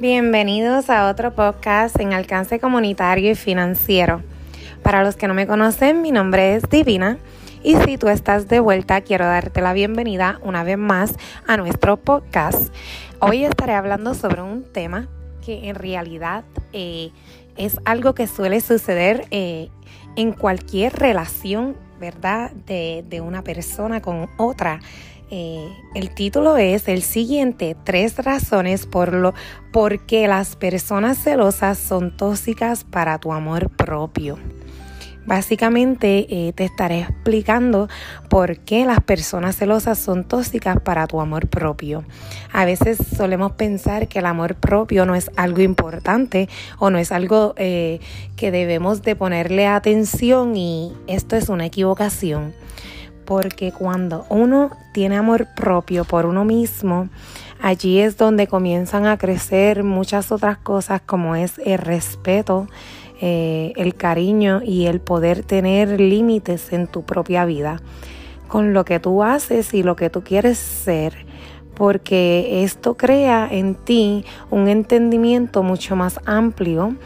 Bienvenidos a otro podcast en alcance comunitario y financiero. Para los que no me conocen, mi nombre es Divina y si tú estás de vuelta, quiero darte la bienvenida una vez más a nuestro podcast. Hoy estaré hablando sobre un tema que en realidad eh, es algo que suele suceder eh, en cualquier relación, ¿verdad? De, de una persona con otra. Eh, el título es el siguiente, tres razones por lo por qué las personas celosas son tóxicas para tu amor propio. Básicamente eh, te estaré explicando por qué las personas celosas son tóxicas para tu amor propio. A veces solemos pensar que el amor propio no es algo importante o no es algo eh, que debemos de ponerle atención y esto es una equivocación porque cuando uno tiene amor propio por uno mismo, allí es donde comienzan a crecer muchas otras cosas como es el respeto, eh, el cariño y el poder tener límites en tu propia vida, con lo que tú haces y lo que tú quieres ser porque esto crea en ti un entendimiento mucho más amplio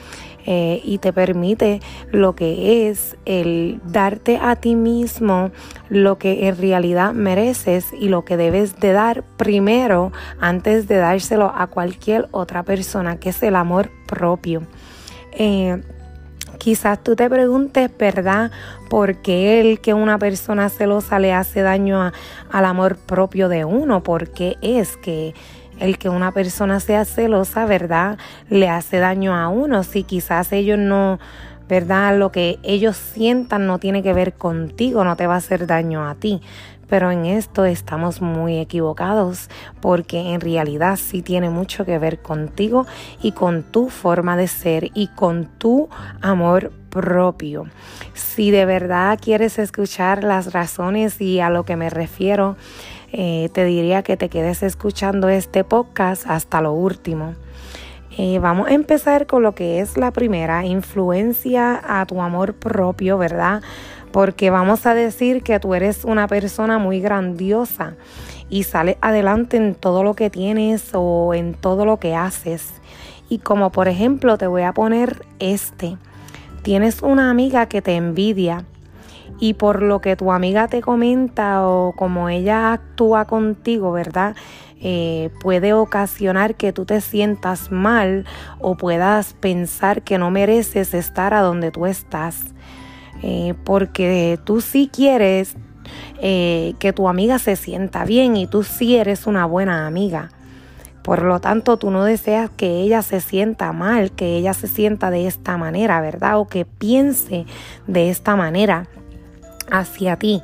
eh, y te permite lo que es el darte a ti mismo lo que en realidad mereces y lo que debes de dar primero antes de dárselo a cualquier otra persona, que es el amor propio. Eh, quizás tú te preguntes, ¿verdad? ¿Por qué el que una persona celosa le hace daño al amor propio de uno? ¿Por qué es que el que una persona sea celosa, ¿verdad? Le hace daño a uno. Si quizás ellos no, ¿verdad? Lo que ellos sientan no tiene que ver contigo, no te va a hacer daño a ti. Pero en esto estamos muy equivocados porque en realidad sí tiene mucho que ver contigo y con tu forma de ser y con tu amor propio. Si de verdad quieres escuchar las razones y a lo que me refiero, eh, te diría que te quedes escuchando este podcast hasta lo último. Eh, vamos a empezar con lo que es la primera, influencia a tu amor propio, ¿verdad? Porque vamos a decir que tú eres una persona muy grandiosa y sales adelante en todo lo que tienes o en todo lo que haces. Y como por ejemplo te voy a poner este, tienes una amiga que te envidia y por lo que tu amiga te comenta o como ella actúa contigo, ¿verdad? Eh, puede ocasionar que tú te sientas mal o puedas pensar que no mereces estar a donde tú estás. Eh, porque tú sí quieres eh, que tu amiga se sienta bien y tú sí eres una buena amiga. Por lo tanto, tú no deseas que ella se sienta mal, que ella se sienta de esta manera, ¿verdad? O que piense de esta manera hacia ti.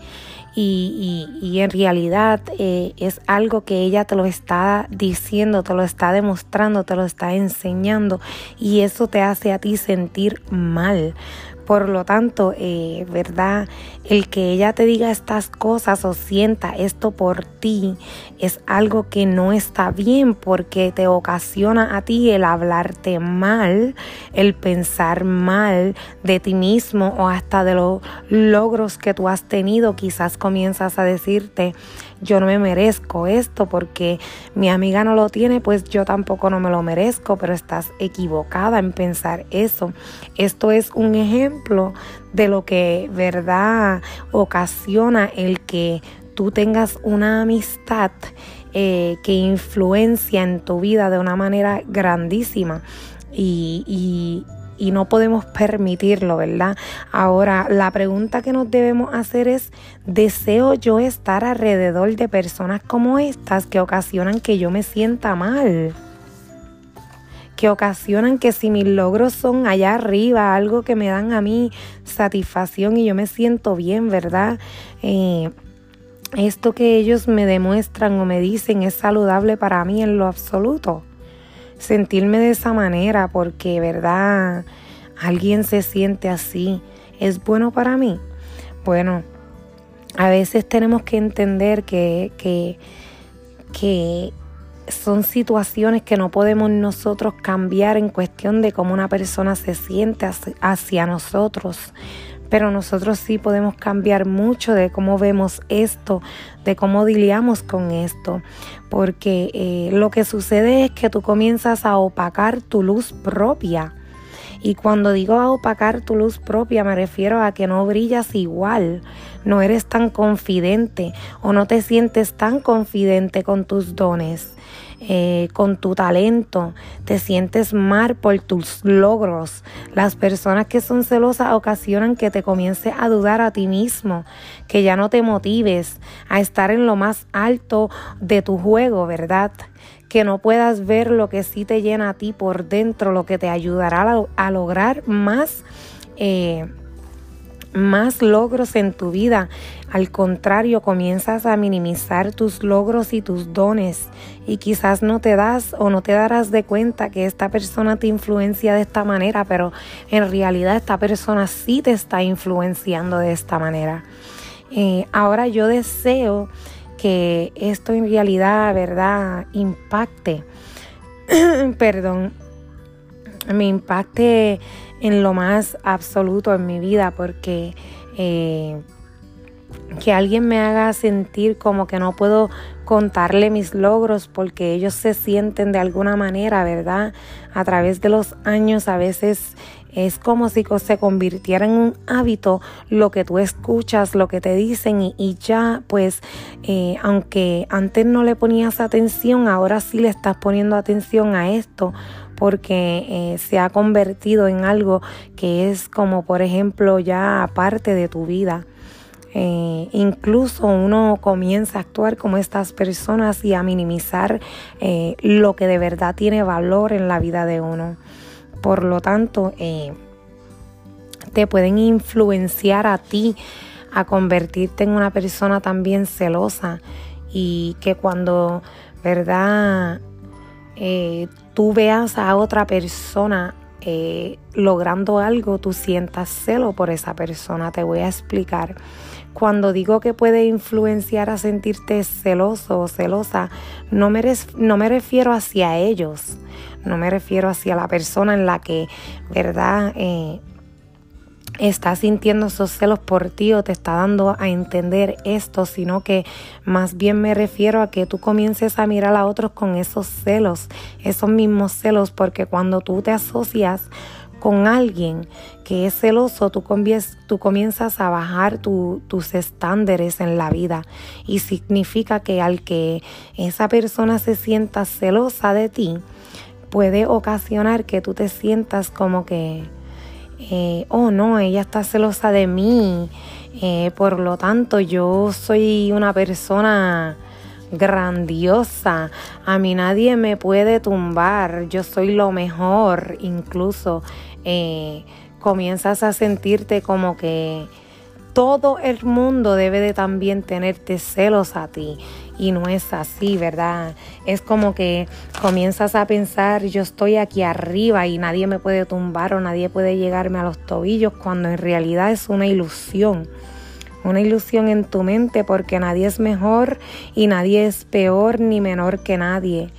Y, y, en realidad eh, es algo que ella te lo está diciendo, te lo está demostrando, te lo está enseñando y eso te hace a ti sentir mal. Por lo tanto, eh, ¿verdad? El que ella te diga estas cosas o sienta esto por ti es algo que no está bien porque te ocasiona a ti el hablarte mal, el pensar mal de ti mismo o hasta de los logros que tú has tenido. Quizás comienzas a decirte, yo no me merezco esto porque mi amiga no lo tiene, pues yo tampoco no me lo merezco, pero estás equivocada en pensar eso. Esto es un ejemplo de lo que verdad ocasiona el que tú tengas una amistad eh, que influencia en tu vida de una manera grandísima. y, y no podemos permitirlo, ¿verdad? Ahora, la pregunta que nos debemos hacer es, ¿deseo yo estar alrededor de personas como estas que ocasionan que yo me sienta mal? que ocasionan que si mis logros son allá arriba, algo que me dan a mí satisfacción y yo me siento bien, ¿verdad? Eh, esto que ellos me demuestran o me dicen es saludable para mí en lo absoluto sentirme de esa manera porque, ¿verdad? Alguien se siente así. ¿Es bueno para mí? Bueno, a veces tenemos que entender que, que, que son situaciones que no podemos nosotros cambiar en cuestión de cómo una persona se siente hacia nosotros. Pero nosotros sí podemos cambiar mucho de cómo vemos esto, de cómo diliamos con esto, porque eh, lo que sucede es que tú comienzas a opacar tu luz propia. Y cuando digo a opacar tu luz propia, me refiero a que no brillas igual, no eres tan confidente o no te sientes tan confidente con tus dones. Eh, con tu talento, te sientes mal por tus logros. Las personas que son celosas ocasionan que te comiences a dudar a ti mismo, que ya no te motives a estar en lo más alto de tu juego, ¿verdad? Que no puedas ver lo que sí te llena a ti por dentro, lo que te ayudará a, lograr más. Eh, más logros en tu vida. Al contrario, comienzas a minimizar tus logros y tus dones y quizás no te das o no te darás de cuenta que esta persona te influencia de esta manera, pero en realidad esta persona sí te está influenciando de esta manera. Eh, ahora yo deseo que esto en realidad, ¿verdad?, impacte, perdón, me impacte en lo más absoluto en mi vida porque eh, que alguien me haga sentir como que no puedo contarle mis logros porque ellos se sienten de alguna manera, ¿verdad? A través de los años a veces es como si se convirtiera en un hábito lo que tú escuchas, lo que te dicen y, ya pues eh, aunque antes no le ponías atención, ahora sí le estás poniendo atención a esto porque eh, se ha convertido en algo que es como por ejemplo ya parte de tu vida. Eh, incluso uno comienza a actuar como estas personas y a minimizar eh, lo que de verdad tiene valor en la vida de uno. Por lo tanto, te pueden influenciar a ti a convertirte en una persona también celosa y que cuando, ¿verdad? Tú veas a otra persona eh, logrando algo, tú sientas celo por esa persona. Te voy a explicar. Cuando digo que puede influenciar a sentirte celoso o celosa, no me, refiero hacia ellos, no me refiero hacia la persona en la que, ¿verdad? Eh, está sintiendo esos celos por ti o te está dando a entender esto, sino que más bien me refiero a que tú comiences a mirar a otros con esos celos, esos mismos celos, porque cuando tú te asocias con alguien que es celoso, tú, comienzas a bajar tus estándares en la vida. Y significa que al que esa persona se sienta celosa de ti, puede ocasionar que tú te sientas como que eh, oh no, ella está celosa de mí, eh, por lo tanto yo soy una persona grandiosa, a mí nadie me puede tumbar, yo soy lo mejor, incluso eh, comienzas a sentirte como que todo el mundo debe de también tenerte celos a ti y no es así, ¿verdad? Es como que comienzas a pensar, yo estoy aquí arriba y nadie me puede tumbar o nadie puede llegarme a los tobillos cuando en realidad es una ilusión. Una ilusión en tu mente porque nadie es mejor y nadie es peor ni menor que nadie.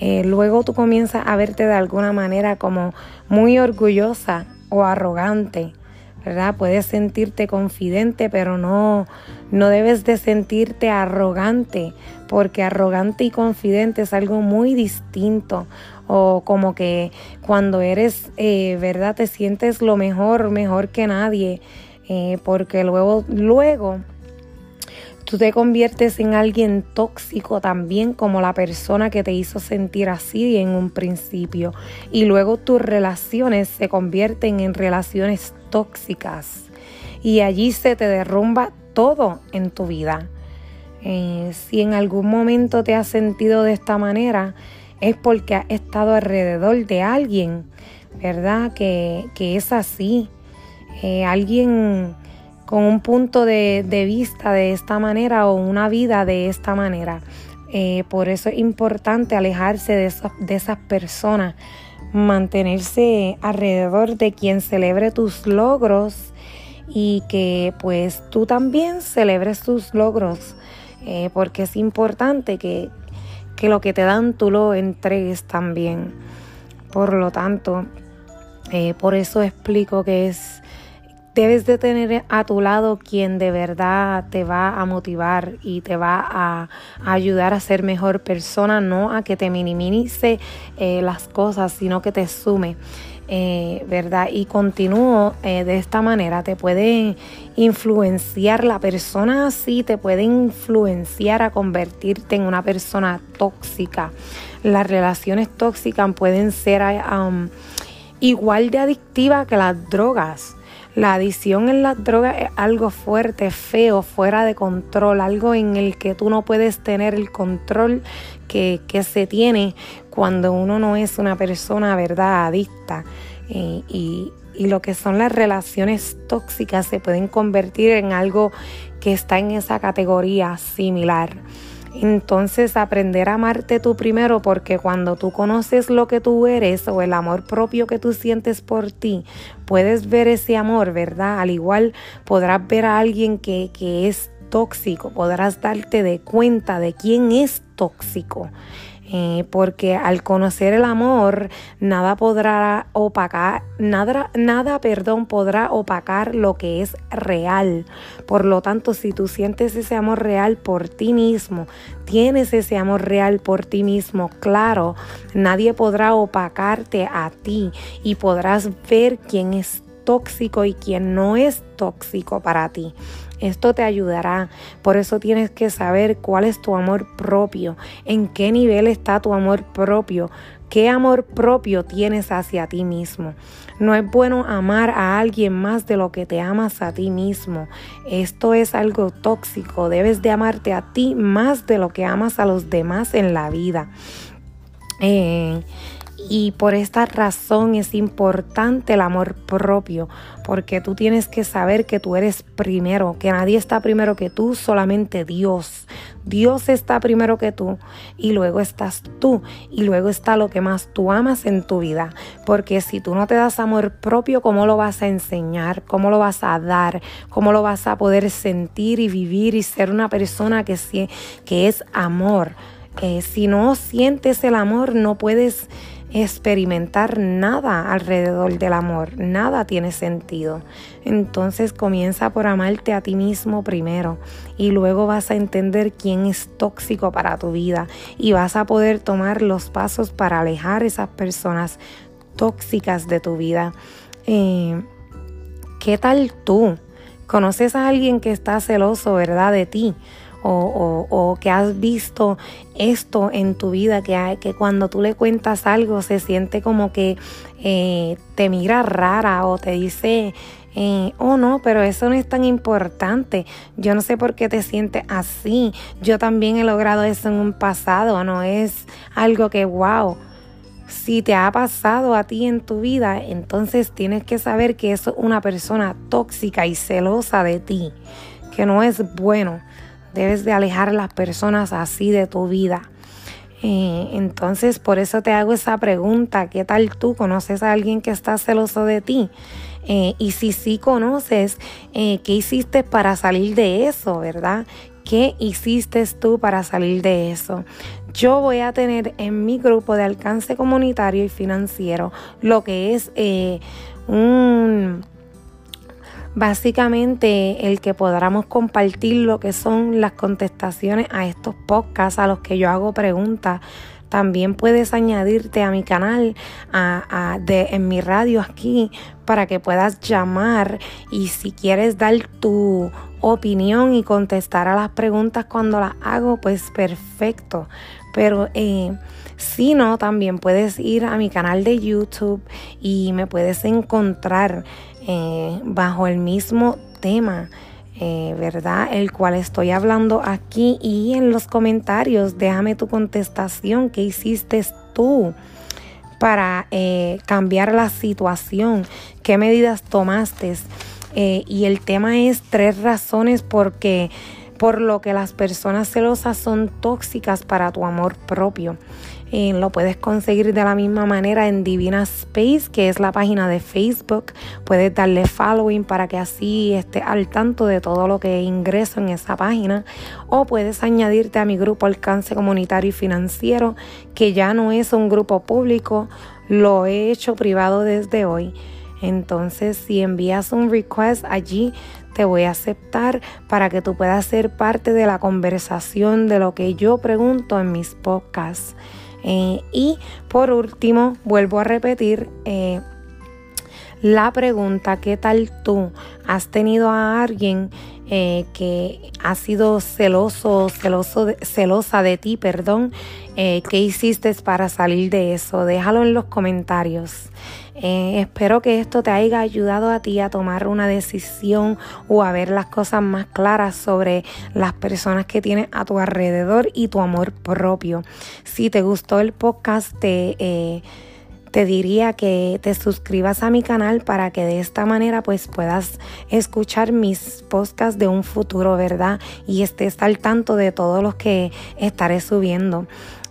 Eh, luego tú comienzas a verte de alguna manera como muy orgullosa o arrogante ¿verdad? Puedes sentirte confidente, pero no, no debes de sentirte arrogante, porque arrogante y confidente es algo muy distinto. O como que cuando eres, eh, ¿verdad? Te sientes lo mejor, mejor que nadie, eh, porque luego, luego Tú te conviertes en alguien tóxico también como la persona que te hizo sentir así en un principio. Y luego tus relaciones se convierten en relaciones tóxicas. Y allí se te derrumba todo en tu vida. Eh, si en algún momento te has sentido de esta manera, es porque has estado alrededor de alguien, ¿verdad? Que, es así. Eh, alguien con un punto de, vista de esta manera o una vida de esta manera. Eh, por eso es importante alejarse de, de esas personas, mantenerse alrededor de quien celebre tus logros y que pues tú también celebres tus logros, eh, porque es importante que, que lo que te dan tú lo entregues también. Por lo tanto, eh, por eso explico que es debes de tener a tu lado quien de verdad te va a motivar y te va a, ayudar a ser mejor persona, no a que te minimice eh, las cosas, sino que te sume. Eh, ¿verdad? Y continúo eh, de esta manera, te puede influenciar la persona así, te puede influenciar a convertirte en una persona tóxica. Las relaciones tóxicas pueden ser um, igual de adictivas que las drogas. La adicción en las drogas es algo fuerte, feo, fuera de control, algo en el que tú no puedes tener el control que, se tiene cuando uno no es una persona, ¿verdad?, adicta. Eh, y, y lo que son las relaciones tóxicas se pueden convertir en algo que está en esa categoría similar. Entonces aprender a amarte tú primero porque cuando tú conoces lo que tú eres o el amor propio que tú sientes por ti, puedes ver ese amor, ¿verdad? Al igual podrás ver a alguien que, que es tóxico, podrás darte de cuenta de quién es tóxico. Eh, porque al conocer el amor nada podrá opacar, nada, nada, perdón, podrá opacar lo que es real. Por lo tanto, si tú sientes ese amor real por ti mismo, tienes ese amor real por ti mismo, claro, nadie podrá opacarte a ti y podrás ver quién es tóxico y quién no es tóxico para ti. Esto te ayudará. Por eso tienes que saber cuál es tu amor propio, en qué nivel está tu amor propio, qué amor propio tienes hacia ti mismo. No es bueno amar a alguien más de lo que te amas a ti mismo. Esto es algo tóxico. Debes de amarte a ti más de lo que amas a los demás en la vida. Eh, y por esta razón es importante el amor propio, porque tú tienes que saber que tú eres primero, que nadie está primero que tú, solamente Dios. Dios está primero que tú y luego estás tú y luego está lo que más tú amas en tu vida, porque si tú no te das amor propio, ¿cómo lo vas a enseñar? ¿Cómo lo vas a dar? ¿Cómo lo vas a poder sentir y vivir y ser una persona que, que es amor? Eh, si no sientes el amor, no puedes experimentar nada alrededor del amor, nada tiene sentido. Entonces comienza por amarte a ti mismo primero y luego vas a entender quién es tóxico para tu vida y vas a poder tomar los pasos para alejar esas personas tóxicas de tu vida. Eh, ¿Qué tal tú? ¿Conoces a alguien que está celoso, verdad, de ti? O, que has visto esto en tu vida, que, que cuando tú le cuentas algo se siente como que eh, te mira rara o te dice, eh, oh no, pero eso no es tan importante. Yo no sé por qué te sientes así. Yo también he logrado eso en un pasado, no es algo que, wow. Si te ha pasado a ti en tu vida, entonces tienes que saber que es una persona tóxica y celosa de ti, que no es bueno. Debes de alejar a las personas así de tu vida. Eh, entonces, por eso te hago esa pregunta, ¿qué tal tú conoces a alguien que está celoso de ti? Eh, y si sí conoces, eh, ¿qué hiciste para salir de eso, verdad? ¿Qué hiciste tú para salir de eso? Yo voy a tener en mi grupo de alcance comunitario y financiero lo que es un básicamente el que podamos compartir lo que son las contestaciones a estos podcasts a los que yo hago preguntas. También puedes añadirte a mi canal, a, de, en mi radio aquí, para que puedas llamar y si quieres dar tu opinión y contestar a las preguntas cuando las hago, pues perfecto. Pero eh, si no, también puedes ir a mi canal de YouTube y me puedes encontrar eh, bajo el mismo tema, eh, ¿verdad? El cual estoy hablando aquí y en los comentarios déjame tu contestación, ¿qué hiciste tú? para eh, cambiar la situación, qué medidas tomaste. y el tema es tres razones porque por lo que las personas celosas son tóxicas para tu amor propio. Lo puedes conseguir de la misma manera en Divina Space, que es la página de Facebook. Puedes darle following para que así esté al tanto de todo lo que ingreso en esa página. O puedes añadirte a mi grupo Alcance Comunitario y Financiero, que ya no es un grupo público, lo he hecho privado desde hoy. Entonces, si envías un request allí, te voy a aceptar para que tú puedas ser parte de la conversación de lo que yo pregunto en mis podcasts. Eh, y por último, vuelvo a repetir, eh, la pregunta, ¿qué tal tú? ¿Has tenido a alguien eh, que ha sido celoso, celoso celosa de ti, perdón? ¿Qué hiciste para salir de eso? Déjalo en los comentarios. Eh, espero que esto te haya ayudado a ti a tomar una decisión o a ver las cosas más claras sobre las personas que tienes a tu alrededor y tu amor propio. Si te gustó el podcast, te te diría que te suscribas a mi canal para que de esta manera pues puedas escuchar mis podcasts de un futuro, ¿verdad? Y estés al tanto de todos los que estaré subiendo.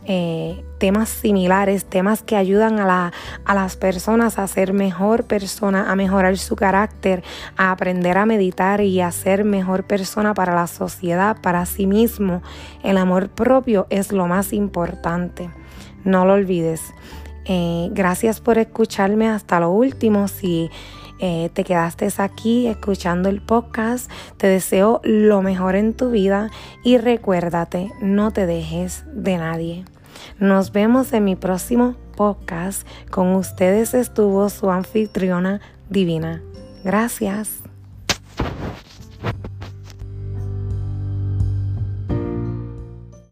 Eh, temas similares, temas que ayudan a, la, a las personas a ser mejor persona, a mejorar su carácter, a aprender a meditar y a ser mejor persona para la sociedad, para sí mismo. El amor propio es lo más importante. No lo olvides. Eh, gracias por escucharme hasta lo último. Si eh, te quedaste aquí escuchando el podcast, te deseo lo mejor en tu vida y recuérdate, no te dejes de nadie. Nos vemos en mi próximo podcast. Con ustedes estuvo su anfitriona divina. Gracias.